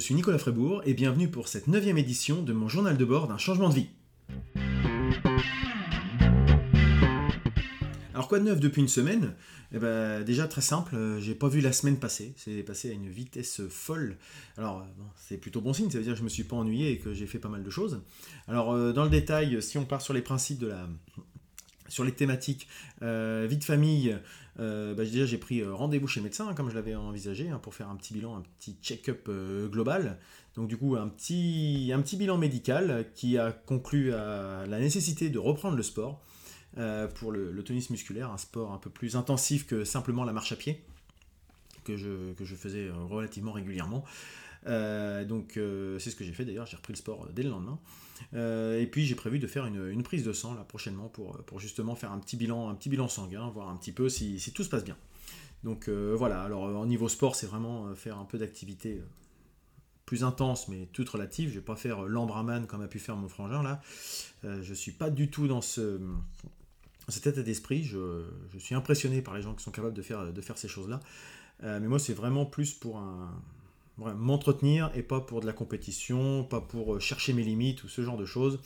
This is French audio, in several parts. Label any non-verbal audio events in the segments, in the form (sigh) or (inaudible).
Je suis Nicolas Frébourg et bienvenue pour cette neuvième édition de mon journal de bord d'un changement de vie. Alors quoi de neuf depuis une semaine? Eh ben, Déjà très simple, euh, j'ai pas vu la semaine passer, c'est passé à une vitesse folle. Alors euh, c'est plutôt bon signe, ça veut dire que je me suis pas ennuyé et que j'ai fait pas mal de choses. Alors euh, dans le détail, si on part sur les principes de la, sur les thématiques vie de famille, bah, déjà j'ai pris rendez-vous chez le médecin, hein, comme je l'avais envisagé, hein, pour faire un petit bilan, un petit check-up global. Donc du coup un petit, un petit bilan médical qui a conclu à la nécessité de reprendre le sport. Euh, pour le, tennis musculaire, un sport un peu plus intensif que simplement la marche à pied, que je, que je faisais euh, relativement régulièrement. Euh, donc c'est ce que j'ai fait d'ailleurs, j'ai repris le sport dès le lendemain. et puis j'ai prévu de faire une, prise de sang là prochainement pour, pour justement faire un petit bilan, un petit bilan sanguin, voir un petit peu si, si tout se passe bien. Donc voilà, alors au niveau sport, c'est vraiment faire un peu d'activité plus intense, mais toute relative. Je vais pas faire l'embraman comme a pu faire mon frangin là. je suis pas du tout dans ce cet état d'esprit, je, suis impressionné par les gens qui sont capables de faire, de faire ces choses-là. Euh, mais moi, c'est vraiment plus pour un, m'entretenir et pas pour de la compétition, pas pour euh, chercher mes limites ou ce genre de choses.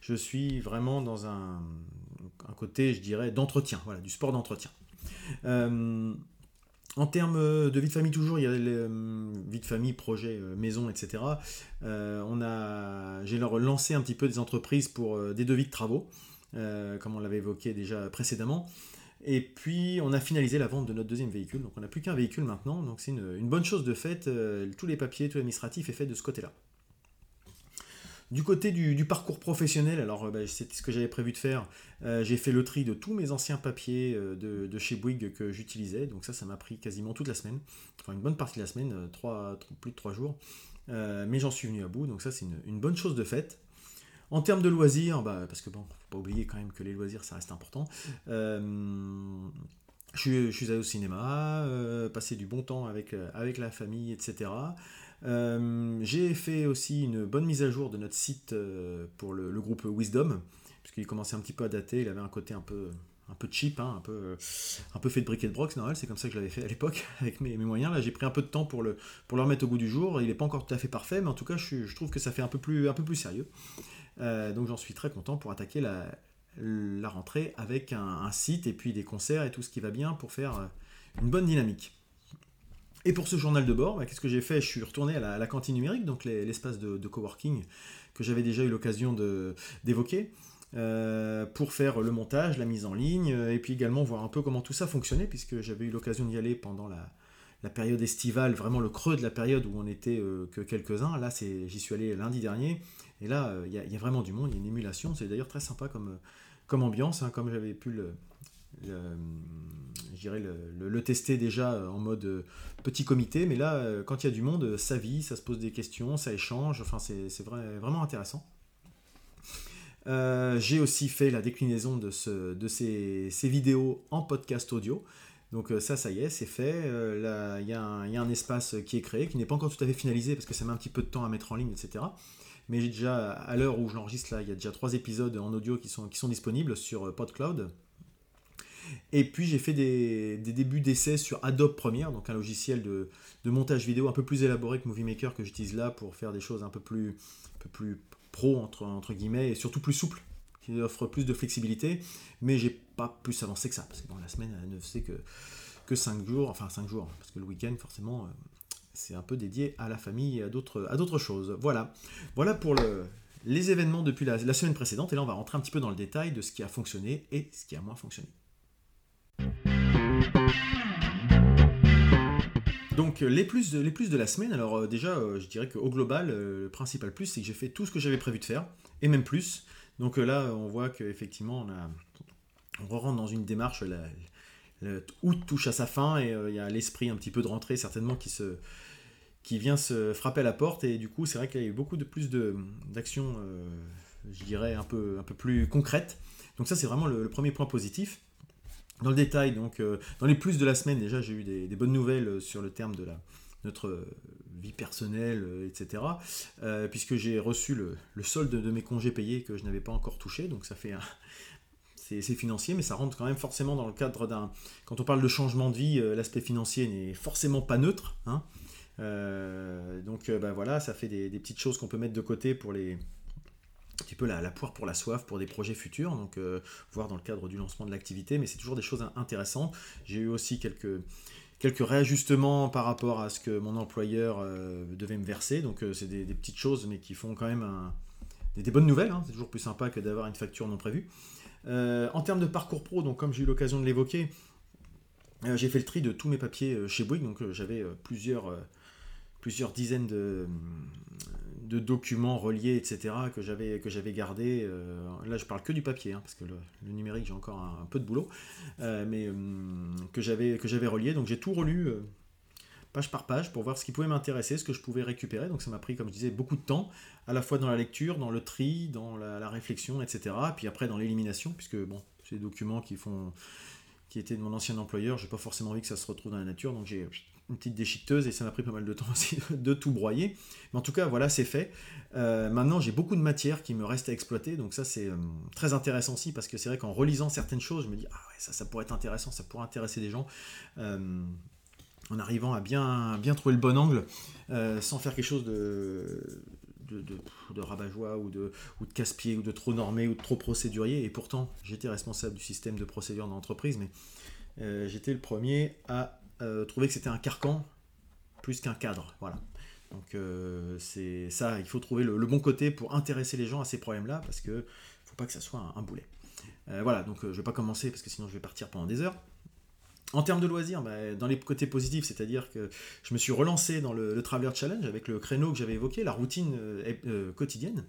Je suis vraiment dans un, côté, je dirais, d'entretien, voilà, du sport d'entretien. Euh, en termes de vie de famille, toujours, il y a les, vie de famille, projet, maison, etc. j'ai lancé un petit peu des entreprises pour des devis de travaux. Euh, comme on l'avait évoqué déjà précédemment. Et puis on a finalisé la vente de notre deuxième véhicule, donc on n'a plus qu'un véhicule maintenant, donc c'est une, bonne chose de fait, euh, tous les papiers, tout l'administratif est fait de ce côté-là. Du côté du, parcours professionnel, alors euh, bah, c'est ce que j'avais prévu de faire, j'ai fait le tri de tous mes anciens papiers de, chez Bouygues que j'utilisais, donc ça ça m'a pris quasiment toute la semaine, enfin une bonne partie de la semaine, plus de trois jours, mais j'en suis venu à bout, donc ça c'est une, bonne chose de fait. En termes de loisirs, bah, parce que bon, faut pas oublier quand même que les loisirs, ça reste important. Euh, je, suis, allé au cinéma, euh, passer du bon temps avec, euh, avec la famille, etc. J'ai fait aussi une bonne mise à jour de notre site pour le, groupe Wisdom, puisqu'il commençait un petit peu à dater, il avait un côté un peu, un peu cheap, hein, un, peu, un peu fait de briquet de broc, c'est normal, c'est comme ça que je l'avais fait à l'époque (laughs) avec mes, moyens. Là, j'ai pris un peu de temps pour le, pour le remettre au goût du jour. Il n'est pas encore tout à fait parfait, mais en tout cas, je, je trouve que ça fait un peu plus, un peu plus sérieux. Euh, donc j'en suis très content pour attaquer la, rentrée avec un, site et puis des concerts et tout ce qui va bien pour faire euh, une bonne dynamique. Et pour ce journal de bord, bah, qu'est-ce que j'ai fait? Je suis retourné à la, cantine numérique, donc l'espace de, coworking que j'avais déjà eu l'occasion d'évoquer. Euh, pour faire le montage, la mise en ligne, et puis également voir un peu comment tout ça fonctionnait, puisque j'avais eu l'occasion d'y aller pendant la, période estivale, vraiment le creux de la période où on n'était que quelques-uns. Là, j'y suis allé lundi dernier, et là, euh, il y, a vraiment du monde, il y a une émulation. C'est d'ailleurs très sympa comme, ambiance, hein, comme j'avais pu le, le, tester déjà euh, en mode euh, petit comité. Mais là, quand il y a du monde, ça vit, ça se pose des questions, ça échange. Enfin, c'est vrai, vraiment intéressant. J'ai aussi fait la déclinaison de, ce, de ces, ces, vidéos en podcast audio. Donc ça, ça y est, c'est fait. Il y, y, a un espace qui est créé, qui n'est pas encore tout à fait finalisé parce que ça met un petit peu de temps à mettre en ligne, etc mais déjà, à l'heure où je l'enregistre là, il y a déjà trois épisodes en audio qui sont, qui sont disponibles sur euh, PodCloud. Et puis j'ai fait des, débuts d'essais sur Adobe Premiere, donc un logiciel de, montage vidéo un peu plus élaboré que Movie Maker que j'utilise là pour faire des choses un peu plus, peu plus pro entre, entre guillemets et surtout plus souple, qui offre plus de flexibilité. Mais j'ai pas plus avancé que ça, parce que dans la semaine elle ne fait que, que 5 jours, enfin 5 jours, parce que le week-end forcément euh, c'est un peu dédié à la famille et à d'autres choses. Voilà, voilà pour le, les événements depuis la, semaine précédente. Et là, on va rentrer un petit peu dans le détail de ce qui a fonctionné et ce qui a moins fonctionné. Donc les plus, de, les plus de la semaine, alors euh, déjà euh, je dirais qu'au global, euh, le principal plus c'est que j'ai fait tout ce que j'avais prévu de faire, et même plus. Donc là on voit qu'effectivement on, rentre dans une démarche, août touche à sa fin et il y a l'esprit un petit peu de rentrée certainement qui se, qui vient se frapper à la porte. Et du coup, c'est vrai qu'il y a eu beaucoup de plus d'actions, euh, je dirais, un peu, un peu plus concrètes. Donc ça, c'est vraiment le, premier point positif. Dans le détail, donc, euh, dans les plus de la semaine, déjà, j'ai eu des, bonnes nouvelles sur le terme de la, notre vie personnelle, etc. Euh, puisque j'ai reçu le, solde de mes congés payés que je n'avais pas encore touché. Donc ça fait (laughs) c'est financier, mais ça rentre quand même forcément dans le cadre d'un... Quand on parle de changement de vie, l'aspect financier n'est forcément pas neutre. Hein donc bah, voilà, ça fait des, petites choses qu'on peut mettre de côté pour les un petit peu la, poire pour la soif pour des projets futurs, donc voir dans le cadre du lancement de l'activité, mais c'est toujours des choses intéressantes. J'ai eu aussi quelques, quelques réajustements par rapport à ce que mon employeur devait me verser, donc c'est des, petites choses, mais qui font quand même des, bonnes nouvelles, hein. c'est toujours plus sympa que d'avoir une facture non prévue. Euh, en termes de parcours pro, donc comme j'ai eu l'occasion de l'évoquer, euh, j'ai fait le tri de tous mes papiers euh, chez Bouygues, donc j'avais plusieurs, plusieurs dizaines de, documents reliés, etc., que j'avais, que j'avais gardés. là, je parle que du papier, hein, parce que le, numérique, j'ai encore un, peu de boulot, mais que, j'avais, que j'avais relié, donc j'ai tout relu page par page pour voir ce qui pouvait m'intéresser, ce que je pouvais récupérer. Donc ça m'a pris, comme je disais, beaucoup de temps, à la fois dans la lecture, dans le tri, dans la, réflexion, etc. Puis après dans l'élimination, puisque bon, c'est documents qui font qui étaient de mon ancien employeur, j'ai pas forcément envie que ça se retrouve dans la nature, donc j'ai une petite déchiqueteuse et ça m'a pris pas mal de temps (laughs) aussi de tout broyer. Mais en tout cas, voilà, c'est fait. Euh, maintenant, j'ai beaucoup de matière qui me reste à exploiter, donc ça c'est euh, très intéressant aussi parce que c'est vrai qu'en relisant certaines choses, je me dis ah ouais, ça, ça pourrait être intéressant, ça pourrait intéresser des gens. Euh, en arrivant à bien, bien trouver le bon angle, sans faire quelque chose de, de, rabat-joie ou de, ou de casse-pied ou de trop normé ou de trop procédurier. Et pourtant, j'étais responsable du système de procédure dans l'entreprise, mais j'étais le premier à euh, trouver que c'était un carcan plus qu'un cadre. Voilà. Donc c'est ça, il faut trouver le, bon côté pour intéresser les gens à ces problèmes-là, parce que faut pas que ça soit un, boulet. voilà, donc je vais pas commencer parce que sinon je vais partir pendant des heures. En termes de loisirs, bah, dans les côtés positifs, c'est-à-dire que je me suis relancé dans le, Traveler Challenge avec le créneau que j'avais évoqué, la routine euh, euh, quotidienne.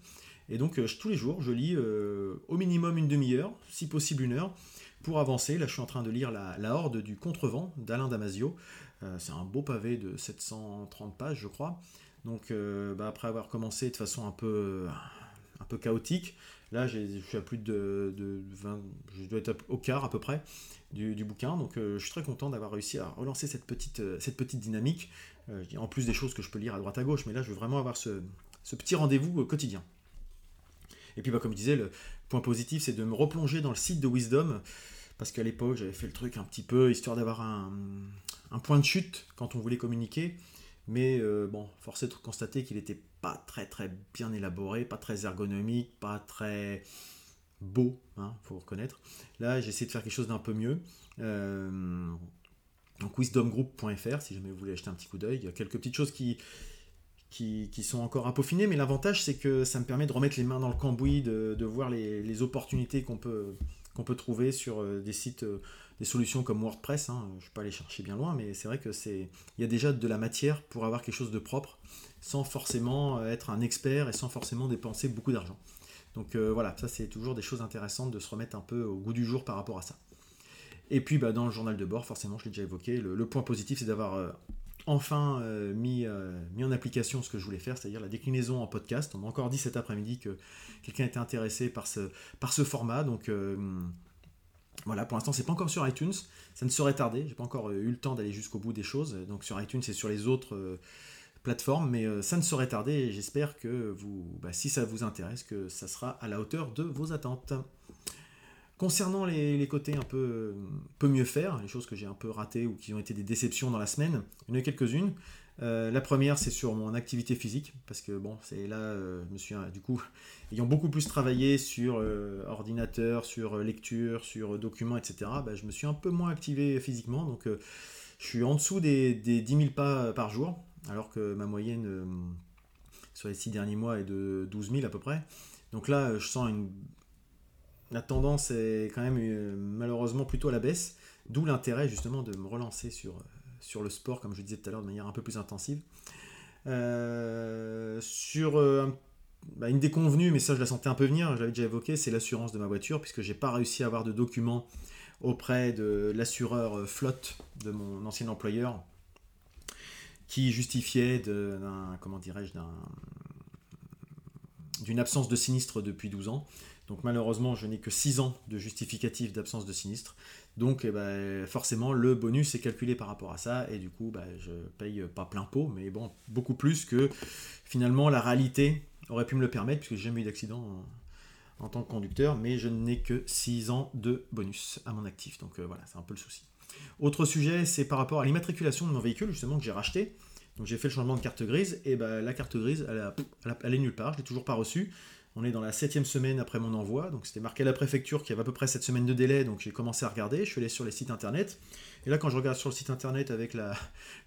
Et donc euh, tous les jours, je lis au minimum une demi-heure, si possible une heure, pour avancer. Là, je suis en train de lire La, Horde du Contrevent d'Alain Damasio. c'est un beau pavé de 730 pages, je crois. Donc bah, après avoir commencé de façon un peu, chaotique, là je suis à plus de, de 20, je dois être au quart à peu près du, bouquin. Donc euh, je suis très content d'avoir réussi à relancer cette petite, euh, dynamique, euh, en plus des choses que je peux lire à droite à gauche, mais là je veux vraiment avoir ce, petit rendez-vous quotidien. Et puis bah, comme je disais, le point positif c'est de me replonger dans le site de Wisdom, parce qu'à l'époque j'avais fait le truc un petit peu histoire d'avoir un, point de chute quand on voulait communiquer. Mais bon, force est de constater qu'il n'était pas très très bien élaboré, pas très ergonomique, pas très beau, hein, faut reconnaître. Là, j'essaie de faire quelque chose d'un peu mieux. Euh, donc wisdomgroup.fr, si jamais vous voulez acheter un petit coup d'œil. Il y a quelques petites choses qui, qui, sont encore à peaufiner, mais l'avantage, c'est que ça me permet de remettre les mains dans le cambouis, de, voir les, opportunités qu'on peut, peut trouver sur euh, des sites, euh, des solutions comme WordPress. Hein. Je ne vais pas aller chercher bien loin, mais c'est vrai que c'est, il y a déjà de la matière pour avoir quelque chose de propre, sans forcément être un expert et sans forcément dépenser beaucoup d'argent. Donc euh, voilà, ça c'est toujours des choses intéressantes de se remettre un peu au goût du jour par rapport à ça. Et puis bah, dans le journal de bord, forcément, je l'ai déjà évoqué, le, point positif c'est d'avoir euh, enfin euh, mis, mis, en application ce que je voulais faire, c'est-à-dire la déclinaison en podcast. On m'a encore dit cet après-midi que quelqu'un était intéressé par ce, format, donc voilà, pour l'instant c'est pas encore sur iTunes, ça ne saurait tarder, j'ai pas encore eu le temps d'aller jusqu'au bout des choses, donc sur iTunes et sur les autres plateforme, mais euh, ça ne saurait tarder. Et j'espère que vous, bah, si ça vous intéresse, que ça sera à la hauteur de vos attentes. Concernant les, côtés un peu, peu mieux faire, les choses que j'ai un peu ratées ou qui ont été des déceptions dans la semaine, il y en a quelques-unes. Euh, la première, c'est sur mon activité physique, parce que bon, c'est là, euh, je me suis, du coup, (laughs) ayant beaucoup plus travaillé sur ordinateur, sur lecture, sur documents, etc., bah, je me suis un peu moins activé physiquement, donc je suis en dessous des, des 10 000 pas par jour, alors que ma moyenne euh, sur les six derniers mois est de 12 000 à peu près. Donc là, je sens une... La tendance est quand même euh, malheureusement plutôt à la baisse, d'où l'intérêt justement de me relancer sur, euh, le sport, comme je disais tout à l'heure, de manière un peu plus intensive. sur bah, une déconvenue, mais ça je la sentais un peu venir, j'avais déjà évoqué, c'est l'assurance de ma voiture, puisque j'ai pas réussi à avoir de documents auprès de l'assureur flotte de mon ancien employeur qui justifiait d'un, comment dirais-je, d'une absence de sinistre depuis 12 ans. Donc malheureusement, je n'ai que 6 ans de justificatif d'absence de sinistre. Donc eh ben, forcément, le bonus est calculé par rapport à ça. Et du coup, ben, je paye pas plein pot, mais bon, beaucoup plus que finalement la réalité aurait pu me le permettre, puisque j'ai jamais eu d'accident en, tant que conducteur. Mais je n'ai que 6 ans de bonus à mon actif. Donc euh, voilà, c'est un peu le souci. Autre sujet, c'est par rapport à l'immatriculation de mon véhicule, justement, que j'ai racheté. Donc j'ai fait le changement de carte grise, et bah, la carte grise, elle, est nulle part, je l'ai toujours pas reçue. On est dans la septième semaine après mon envoi, donc c'était marqué à la préfecture qu'il y avait à peu près cette semaine de délai, donc j'ai commencé à regarder, je suis allé sur les sites internet, et là quand je regarde sur le site internet avec la,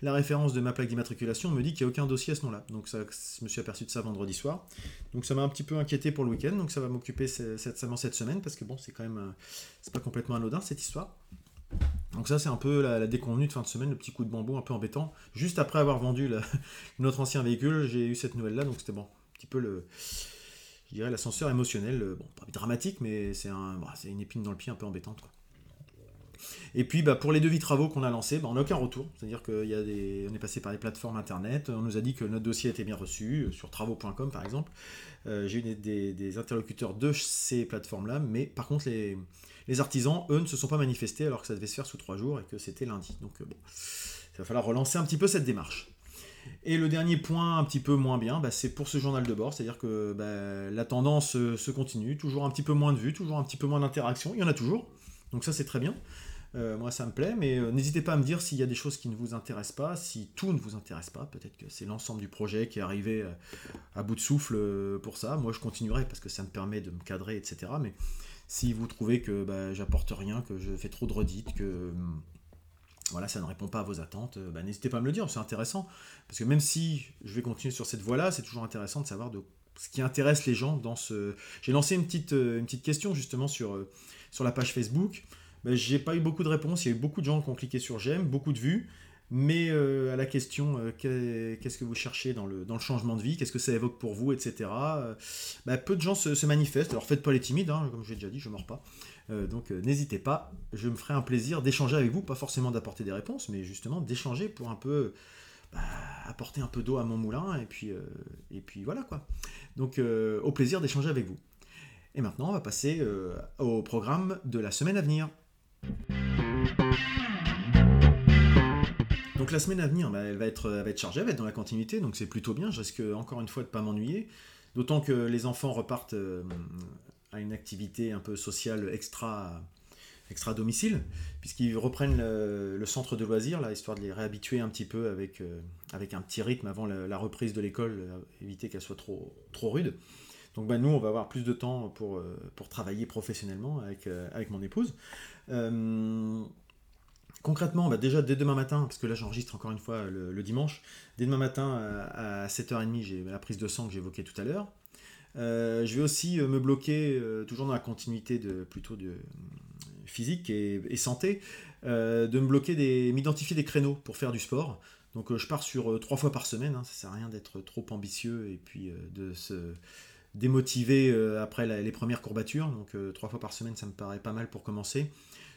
référence de ma plaque d'immatriculation, on me dit qu'il n'y a aucun dossier à ce nom-là. Donc ça, je me suis aperçu de ça vendredi soir. Donc ça m'a un petit peu inquiété pour le week-end, donc ça va m'occuper cette, cette semaine, parce que bon, c'est quand même, c'est pas complètement anodin cette histoire. Donc ça c'est un peu la, déconvenue de fin de semaine, le petit coup de bambou un peu embêtant. Juste après avoir vendu (laughs) notre ancien véhicule, j'ai eu cette nouvelle là, donc c'était bon, un petit peu le, je dirais l'ascenseur émotionnel, euh, bon pas dramatique, mais c'est un, bah, une épine dans le pied un peu embêtante Et puis bah, pour les devis travaux qu'on a lancés, bah, on n'a aucun retour. C'est-à-dire qu'on est passé par les plateformes internet, on nous a dit que notre dossier était bien reçu, euh, sur travaux.com par exemple. Euh, j'ai eu des, interlocuteurs de ces plateformes-là, mais par contre les, artisans, eux, ne se sont pas manifestés alors que ça devait se faire sous trois jours et que c'était lundi. Donc euh, il va falloir relancer un petit peu cette démarche. Et le dernier point un petit peu moins bien, bah, c'est pour ce journal de bord, c'est-à-dire que bah, la tendance euh, se continue, toujours un petit peu moins de vues, toujours un petit peu moins d'interactions, il y en a toujours, donc ça c'est très bien. Euh, moi ça me plaît, mais n'hésitez pas à me dire s'il y a des choses qui ne vous intéressent pas, si tout ne vous intéresse pas, peut-être que c'est l'ensemble du projet qui est arrivé à bout de souffle pour ça. Moi je continuerai parce que ça me permet de me cadrer, etc. Mais si vous trouvez que bah, j'apporte rien, que je fais trop de redites, que hum, voilà, ça ne répond pas à vos attentes, bah, n'hésitez pas à me le dire, c'est intéressant. Parce que même si je vais continuer sur cette voie-là, c'est toujours intéressant de savoir de ce qui intéresse les gens dans ce... J'ai lancé une petite, euh, une petite question justement sur, euh, sur la page Facebook. Bah, j'ai pas eu beaucoup de réponses, il y a eu beaucoup de gens qui ont cliqué sur j'aime, beaucoup de vues. Mais euh, à la question, euh, qu'est-ce que vous cherchez dans le, dans le changement de vie, qu'est-ce que ça évoque pour vous, etc., euh, bah, peu de gens se, manifestent. Alors faites pas les timides, hein, comme j'ai déjà dit, je ne mords pas. Donc n'hésitez pas, je me ferai un plaisir d'échanger avec vous, pas forcément d'apporter des réponses, mais justement d'échanger pour un peu bah, apporter un peu d'eau à mon moulin, et puis, et puis voilà quoi. Donc au plaisir d'échanger avec vous. Et maintenant, on va passer au programme de la semaine à venir. Donc la semaine à venir, bah, elle, va être, chargée, elle va être dans la continuité, donc c'est plutôt bien. Je risque encore une fois de ne pas m'ennuyer. D'autant que les enfants repartent euh, à une activité un peu sociale extra, extra domicile, puisqu'ils reprennent le, centre de loisirs, là, histoire de les réhabituer un petit peu avec, euh, avec un petit rythme avant la, reprise de l'école, euh, éviter qu'elle soit trop, trop rude. Donc bah, nous, on va avoir plus de temps pour, pour travailler professionnellement avec, avec mon épouse. Concrètement, bah, déjà dès demain matin, parce que là j'enregistre encore une fois le, dimanche, dès demain matin à, 7h30, j'ai la prise de sang que j'évoquais tout à l'heure. Euh, je vais aussi euh, me bloquer, euh, toujours dans la continuité de plutôt de physique et, santé, de me bloquer, m'identifier des créneaux pour faire du sport. Donc je pars sur trois fois par semaine, hein, ça sert à rien d'être trop ambitieux et puis de se démotiver après les premières courbatures. Donc trois fois par semaine, ça me paraît pas mal pour commencer.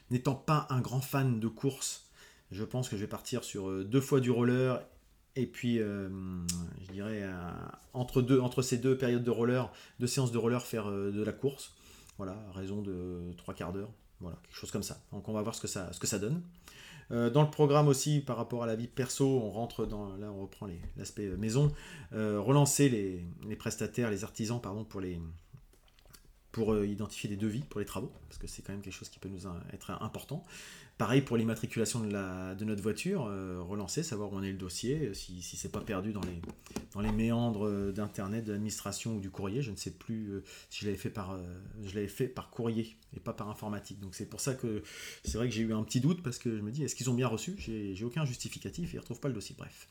N'étant pas un grand fan de course, je pense que je vais partir sur deux fois du roller et puis, euh, je dirais, euh, entre, deux, entre ces deux périodes de roller, deux séances de roller, faire de la course. Voilà, raison de trois quarts d'heure. Voilà, quelque chose comme ça. Donc on va voir ce que ça, ce que ça donne. dans le programme aussi, par rapport à la vie perso, on rentre dans, là on reprend l'aspect maison, relancer les, les, prestataires, les artisans, pardon, pour les, pour euh, identifier des devis pour les travaux, parce que c'est quand même quelque chose qui peut nous être important. Pareil pour l'immatriculation de, de notre voiture, euh, relancer, savoir où en est le dossier, si, si c'est pas perdu dans les, méandres euh, d'Internet, de l'administration ou du courrier. Je ne sais plus si je l'avais fait, par, courrier et pas par informatique. Donc c'est pour ça que c'est vrai que j'ai eu un petit doute, parce que je me dis, est-ce qu'ils ont bien reçu? J'ai, aucun justificatif ils ne retrouvent pas le dossier. Bref.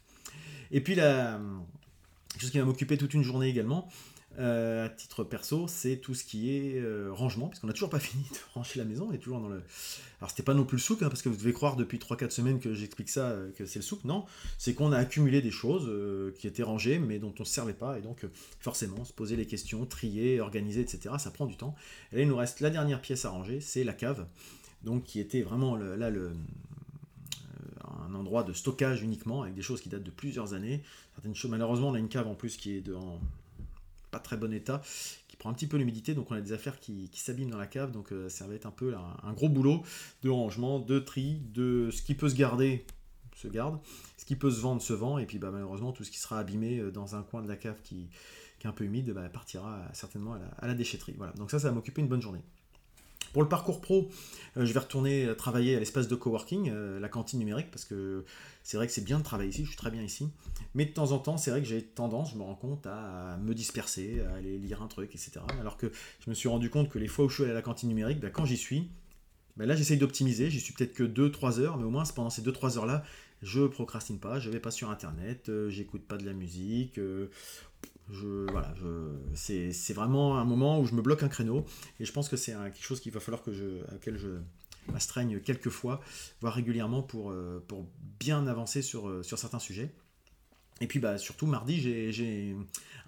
Et puis la chose qui va m'occuper toute une journée également, euh, à titre perso, c'est tout ce qui est euh, rangement, puisqu'on n'a toujours pas (laughs) fini de ranger la maison, on est toujours dans le... Alors c'était pas non plus le souk, hein, parce que vous devez croire depuis 3-4 semaines que j'explique ça, euh, que c'est le souk, non, c'est qu'on a accumulé des choses qui étaient rangées, mais dont on ne servait pas, et donc forcément, se poser les questions, trier, organiser, etc., ça prend du temps. Et là, il nous reste la dernière pièce à ranger, c'est la cave, donc qui était vraiment là un endroit de stockage uniquement, avec des choses qui datent de plusieurs années. Certaines choses, malheureusement, on a une cave en plus qui est de, très bon état, qui prend un petit peu l'humidité, donc on a des affaires qui, s'abîment dans la cave, donc euh, ça va être un peu un, gros boulot de rangement, de tri, de ce qui peut se garder se garde, ce qui peut se vendre se vend, et puis bah, malheureusement tout ce qui sera abîmé euh, dans un coin de la cave qui, est un peu humide bah, partira certainement à la, déchetterie. Voilà, donc ça, ça va m'occuper une bonne journée. Pour le parcours pro, je vais retourner travailler à l'espace de coworking, la cantine numérique, parce que c'est vrai que c'est bien de travailler ici, je suis très bien ici. Mais de temps en temps, c'est vrai que j'ai tendance, je me rends compte, à me disperser, à aller lire un truc, etc. Alors que je me suis rendu compte que les fois où je suis allé à la cantine numérique, ben, quand j'y suis, ben là j'essaye d'optimiser, j'y suis peut-être que 2-3 heures, mais au moins pendant ces 2-3 heures-là, je procrastine pas, je vais pas sur internet, euh, j'écoute pas de la musique, euh, je, c'est, vraiment un moment où je me bloque un créneau, et je pense que c'est quelque chose qu'il va falloir que je, à laquelle je m'astreigne quelques fois, voire régulièrement pour, euh, pour bien avancer sur, sur certains sujets. Et puis bah, surtout mardi, j'ai,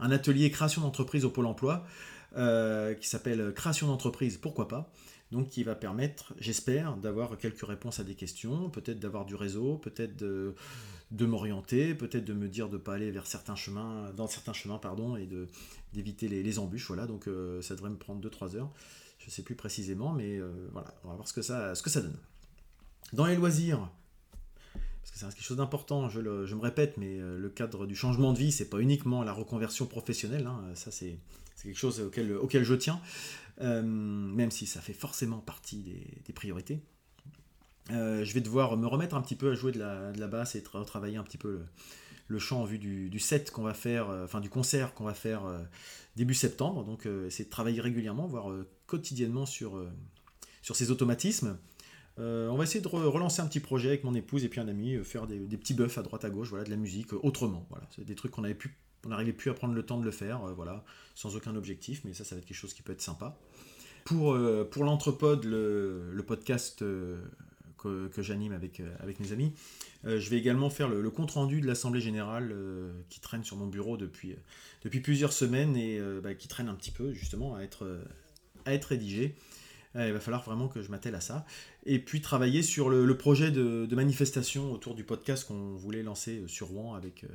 un atelier création d'entreprise au Pôle Emploi qui s'appelle Création d'entreprise, pourquoi pas donc qui va permettre, j'espère, d'avoir quelques réponses à des questions, peut-être d'avoir du réseau, peut-être de, m'orienter, peut-être de me dire de ne pas aller vers certains chemins, dans certains chemins, pardon, et d'éviter les, embûches. Voilà, donc euh, ça devrait me prendre 2-3 heures. Je ne sais plus précisément, mais euh, voilà, on va voir ce que, ça, ce que ça donne. Dans les loisirs, parce que c'est quelque chose d'important, je, me répète, mais euh, le cadre du changement de vie, c'est pas uniquement la reconversion professionnelle, hein, ça c'est, quelque chose auquel je tiens. Euh, même si ça fait forcément partie des, priorités. Euh, je vais devoir me remettre un petit peu à jouer de la, basse et travailler un petit peu le, chant en vue du, set qu'on va faire, euh, enfin du concert qu'on va faire début septembre. Donc essayer de travailler régulièrement, voire quotidiennement sur, sur ces automatismes. on va essayer de relancer un petit projet avec mon épouse et puis un ami, faire des, petits buffs à droite à gauche, voilà, de la musique autrement. Voilà, c'est des trucs qu'on avait pu on n'arrivait plus à prendre le temps de le faire, euh, voilà, sans aucun objectif, mais ça, ça va être quelque chose qui peut être sympa. Pour, euh, pour l'Entrepode, le, podcast euh, que, j'anime avec, avec mes amis, je vais également faire le, compte-rendu de l'Assemblée Générale qui traîne sur mon bureau depuis, depuis plusieurs semaines et bah, qui traîne un petit peu justement à être, à être rédigé. il va falloir vraiment que je m'attelle à ça. Et puis travailler sur le, projet de, de, manifestation autour du podcast qu'on voulait lancer sur Rouen avec,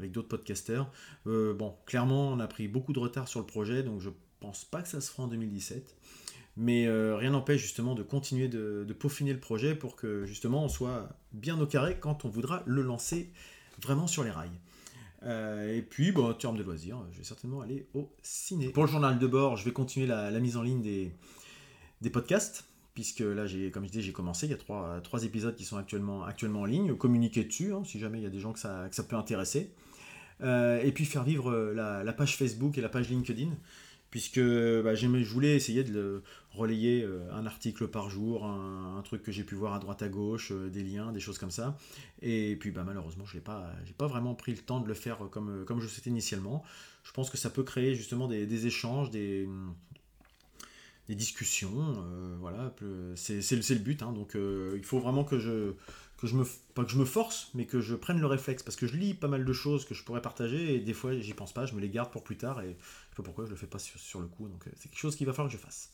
avec d'autres podcasters. Euh, bon, clairement, on a pris beaucoup de retard sur le projet, donc je pense pas que ça se fera en 2017. Mais euh, rien n'empêche justement de continuer de, peaufiner le projet pour que justement on soit bien au carré quand on voudra le lancer vraiment sur les rails. Euh, et puis, bon, en termes de loisirs, je vais certainement aller au ciné. Pour le journal de bord, je vais continuer la, mise en ligne des, podcasts puisque là, comme je disais, j'ai commencé, il y a trois, épisodes qui sont actuellement, en ligne, communiquer dessus, hein, si jamais il y a des gens que ça peut intéresser. Euh, et puis faire vivre euh, la, page Facebook et la page LinkedIn, puisque bah, je voulais essayer de relayer euh, un article par jour, un, truc que j'ai pu voir à droite à gauche, des liens, des choses comme ça. Et puis bah, malheureusement, je n'ai pas, pas vraiment pris le temps de le faire comme, comme je le souhaitais initialement. Je pense que ça peut créer justement des, échanges, des, discussions. voilà, c'est le but. Hein. donc il faut vraiment que je, que je me pas que je me force mais que je prenne le réflexe parce que je lis pas mal de choses que je pourrais partager et des fois j'y pense pas je me les garde pour plus tard et je sais pas pourquoi je le fais pas sur, le coup donc euh, c'est quelque chose qu'il va falloir que je fasse.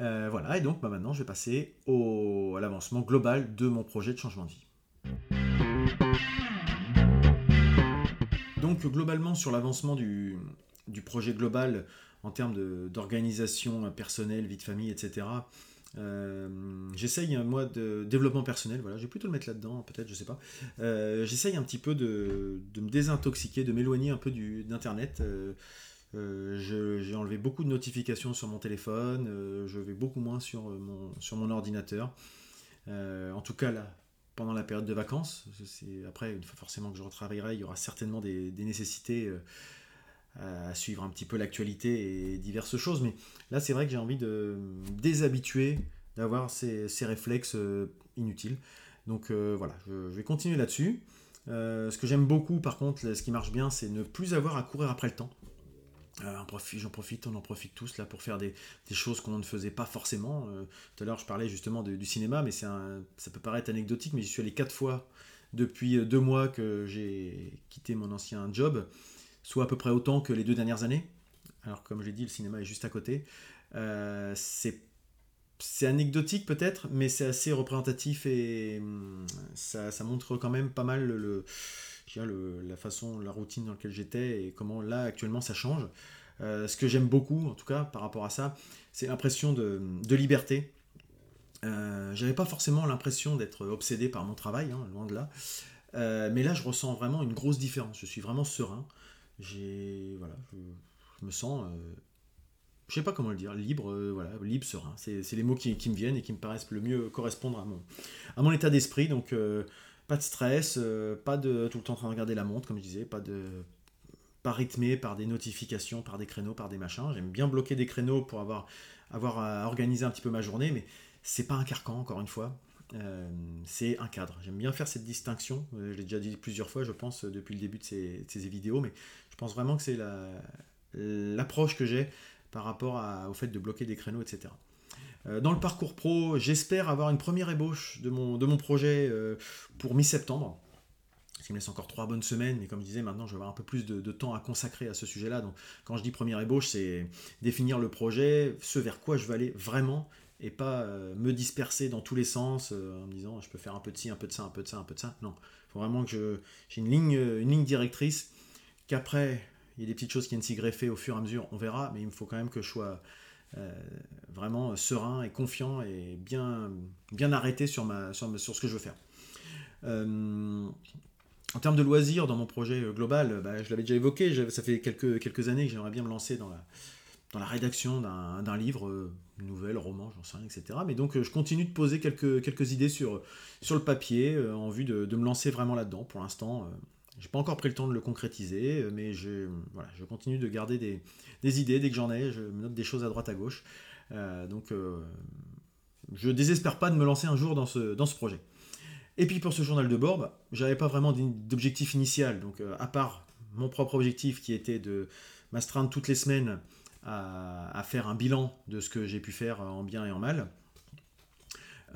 Euh, voilà et donc bah, maintenant je vais passer au, à l'avancement global de mon projet de changement de vie. Donc globalement sur l'avancement du, du, projet global en termes d'organisation personnelle vie de famille etc euh, j'essaye, moi, de développement personnel, voilà, je vais plutôt le mettre là-dedans, peut-être, je sais pas. Euh, j'essaye un petit peu de, me désintoxiquer, de m'éloigner un peu d'Internet. Euh, j'ai enlevé beaucoup de notifications sur mon téléphone, je vais beaucoup moins sur mon, sur mon ordinateur. en tout cas, là, pendant la période de vacances. Après, forcément que je retravaillerai, il y aura certainement des nécessités à suivre un petit peu l'actualité et diverses choses. Mais là, c'est vrai que j'ai envie de déshabituer d'avoir ces, réflexes euh, inutiles. Donc euh, voilà, je, vais continuer là-dessus. Euh, ce que j'aime beaucoup, par contre, ce qui marche bien, c'est ne plus avoir à courir après le temps. J'en profite, on en profite tous là pour faire des, choses qu'on ne faisait pas forcément. tout à l'heure, je parlais justement du cinéma, mais ça peut paraître anecdotique, mais j'y suis allé quatre fois depuis deux mois que j'ai quitté mon ancien job soit à peu près autant que les deux dernières années. Alors comme je l'ai dit, le cinéma est juste à côté. Euh, c'est anecdotique peut-être, mais c'est assez représentatif et hum, ça, montre quand même pas mal le, la façon, la routine dans laquelle j'étais et comment là actuellement ça change. Euh, ce que j'aime beaucoup, en tout cas par rapport à ça, c'est l'impression de, liberté. Euh, J'avais pas forcément l'impression d'être obsédé par mon travail, hein, loin de là. Euh, mais là, je ressens vraiment une grosse différence. Je suis vraiment serein j'ai voilà je, me sens euh, je sais pas comment le dire, libre, voilà, libre, serein. C'est les mots qui, me viennent et qui me paraissent le mieux correspondre à mon, à mon état d'esprit. Donc, pas de stress, pas de tout le temps en train de regarder la montre, comme je disais, pas de pas rythmé par des notifications, par des créneaux, par des machins. J'aime bien bloquer des créneaux pour avoir, avoir à organiser un petit peu ma journée, mais c'est pas un carcan, encore une fois. Euh, c'est un cadre. J'aime bien faire cette distinction. Euh, je l'ai déjà dit plusieurs fois, je pense, depuis le début de ces, vidéos, mais je pense vraiment que c'est l'approche que j'ai par rapport au fait de bloquer des créneaux, etc. Euh, dans le parcours pro, j'espère avoir une première ébauche de mon, projet pour mi-septembre ce qui me laisse encore trois bonnes semaines, mais comme je disais, maintenant je vais avoir un peu plus de, temps à consacrer à ce sujet-là. Donc quand je dis première ébauche, c'est définir le projet, ce vers quoi je veux aller vraiment, et pas euh, me disperser dans tous les sens euh, en me disant je peux faire un peu de ci, un peu de ça, un peu de ça, un peu de ça. Non, il faut vraiment que j'ai une ligne directrice, qu'après il y a des petites choses qui viennent s'y greffer au fur et à mesure, on verra, mais il me faut quand même que je sois euh, vraiment serein et confiant et bien, bien arrêté sur, ce que je veux faire. En termes de loisirs, dans mon projet euh, global, bah, je l'avais déjà évoqué, ça fait quelques, années que j'aimerais bien me lancer dans la, rédaction d'un livre, euh, nouvelle, roman, j'en sais rien, etc. Mais donc euh, je continue de poser quelques, quelques idées sur, sur le papier en vue de, me lancer vraiment là-dedans. Pour l'instant, je n'ai pas encore pris le temps de le concrétiser, mais je, continue de garder des, idées dès que j'en ai, je me note des choses à droite à gauche. donc je désespère pas de me lancer un jour dans ce, projet. Et puis pour ce journal de bord, bah, j'avais pas vraiment d'objectif initial. Donc euh, à part mon propre objectif qui était de m'astreindre toutes les semaines à, faire un bilan de ce que j'ai pu faire en bien et en mal.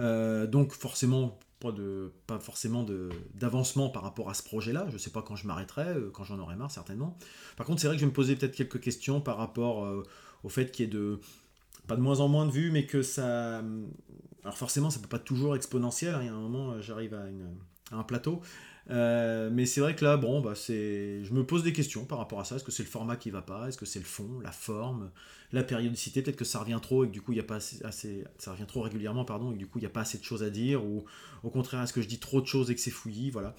Euh, donc forcément pas, de, pas forcément d'avancement par rapport à ce projet-là. Je ne sais pas quand je m'arrêterai, euh, quand j'en aurai marre certainement. Par contre, c'est vrai que je vais me poser peut-être quelques questions par rapport au fait qu'il y ait de, pas de moins en moins de vues, mais que ça, alors forcément, ça peut pas toujours exponentiel. Hein. Il y a un moment, euh, j'arrive à, un plateau. Euh, mais c'est vrai que là, bon, bah, c'est, je me pose des questions par rapport à ça. Est-ce que c'est le format qui va pas? Est-ce que c'est le fond, la forme, la périodicité? Peut-être que ça revient trop et que du coup, il y a pas assez, ça revient trop régulièrement, pardon, et que du coup, il n'y a pas assez de choses à dire. Ou au contraire, est-ce que je dis trop de choses et que c'est fouillis? Voilà.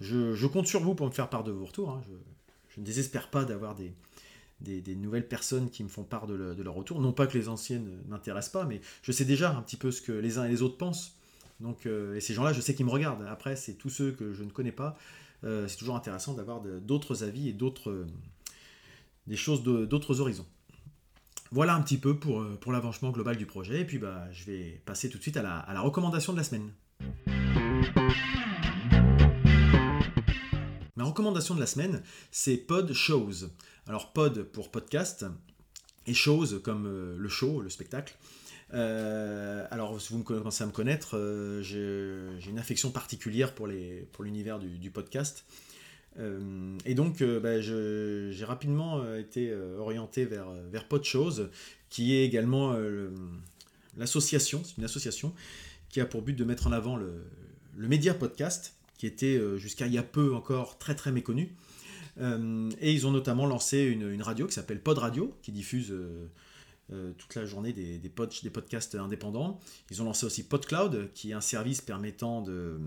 Je, compte sur vous pour me faire part de vos retours. Hein. je ne désespère pas d'avoir des, des, nouvelles personnes qui me font part de, leur retour. Non pas que les anciennes n'intéressent pas, mais je sais déjà un petit peu ce que les uns et les autres pensent. Donc, euh, et ces gens-là, je sais qu'ils me regardent. Après, c'est tous ceux que je ne connais pas. Euh, c'est toujours intéressant d'avoir d'autres avis et d'autres des choses d'autres horizons. Voilà un petit peu pour, l'avancement global du projet. Et puis, bah, je vais passer tout de suite à la, à la recommandation de la semaine. Ma recommandation de la semaine, c'est Pod Shows. Alors pod pour podcast et shows comme euh, le show, le spectacle. Euh, alors, si vous commencez à me connaître, euh, j'ai une affection particulière pour l'univers pour du, podcast. et donc, bah, j'ai rapidement été orienté vers, vers Pod Shows, qui est également l'association, c'est une association qui a pour but de mettre en avant le, le média podcast, qui était jusqu'à il y a peu encore très très méconnu. Euh, et ils ont notamment lancé une, radio qui s'appelle Pod Radio, qui diffuse euh, euh, toute la journée des, des, des, podcasts indépendants. Ils ont lancé aussi PodCloud, qui est un service permettant de,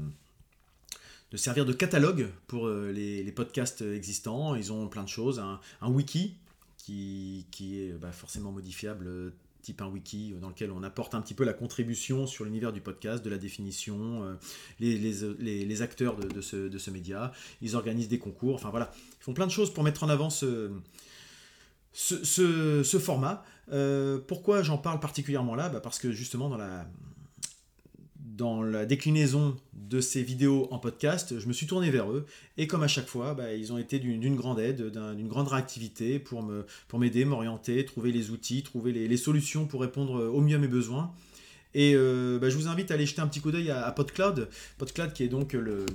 de servir de catalogue pour les, podcasts existants. Ils ont plein de choses, un, wiki qui, qui est bah, forcément modifiable type un wiki dans lequel on apporte un petit peu la contribution sur l'univers du podcast, de la définition, euh, les, les, les, acteurs de, de, ce, de, ce, média. Ils organisent des concours, enfin voilà. Ils font plein de choses pour mettre en avant ce, ce, format. Euh, pourquoi j'en parle particulièrement là? Bah Parce que justement, dans la, déclinaison de ces vidéos en podcast, je me suis tourné vers eux et comme à chaque fois, bah, ils ont été d'une grande aide, d'une grande réactivité pour m'aider, m'orienter, trouver les outils, trouver les, solutions pour répondre au mieux à mes besoins. Et euh, bah, je vous invite à aller jeter un petit coup d'œil à, PodCloud, PodCloud qui est donc le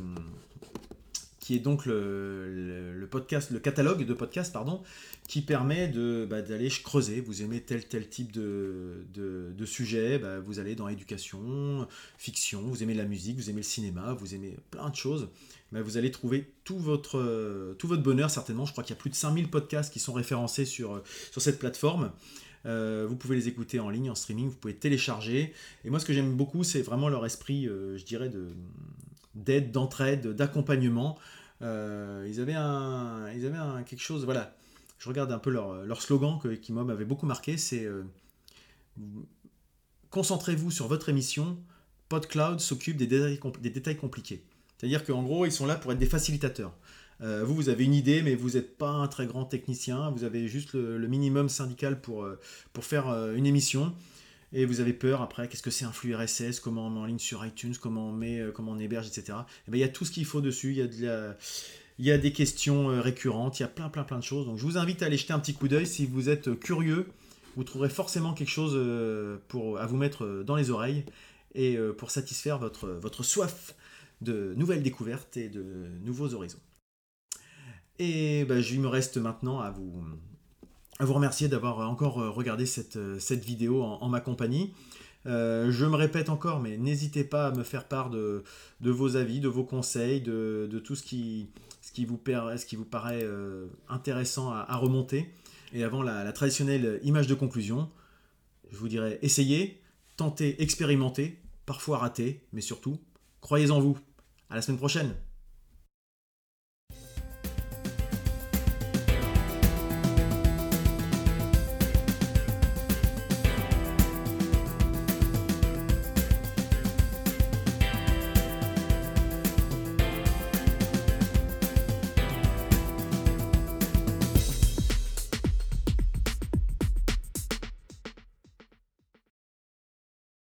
qui est donc le, podcast, le catalogue de podcasts, pardon, qui permet de, bah, d'aller creuser. Vous aimez tel tel type de, de, sujet, bah, vous allez dans éducation, fiction, vous aimez la musique, vous aimez le cinéma, vous aimez plein de choses. Bah, vous allez trouver tout votre, tout votre bonheur certainement. Je crois qu'il y a plus de 5000 podcasts qui sont référencés sur, sur cette plateforme. Euh, vous pouvez les écouter en ligne, en streaming, vous pouvez télécharger. Et moi, ce que j'aime beaucoup, c'est vraiment leur esprit, euh, je dirais, de, d'aide, d'entraide, d'accompagnement. Euh, ils avaient, un, ils avaient un, quelque chose, voilà. je regarde un peu leur, slogan qui m'avait beaucoup marqué, c'est concentrez-vous sur votre émission, PodCloud s'occupe des détails, compliqués. C'est-à-dire qu'en gros, ils sont là pour être des facilitateurs. Euh, vous, vous avez une idée, mais vous n'êtes pas un très grand technicien. Vous avez juste le, minimum syndical pour, euh, pour faire euh, une émission. Et vous avez peur après, qu'est-ce que c'est un flux RSS, comment on met en ligne sur iTunes, comment on, met, comment on héberge, etc. Et eh ben, il y a tout ce qu'il faut dessus. Il y a de il y a des questions récurrentes, il y a plein plein plein de choses. Donc je vous invite à aller jeter un petit coup d'œil si vous êtes curieux. Vous trouverez forcément quelque chose pour, à vous mettre dans les oreilles et pour satisfaire votre, votre soif de nouvelles découvertes et de nouveaux horizons. Et bah, je me reste maintenant à vous, vous remercier d'avoir encore regardé cette, cette vidéo en, ma compagnie. Euh, je me répète encore, mais n'hésitez pas à me faire part de, de, vos avis, de vos conseils, de, de tout ce qui, ce qui, vous, ce qui vous paraît euh, intéressant à, remonter. Et avant la, la, traditionnelle image de conclusion, je vous dirais essayez, tentez, expérimentez, parfois ratez, mais surtout, croyez en vous. À la semaine prochaine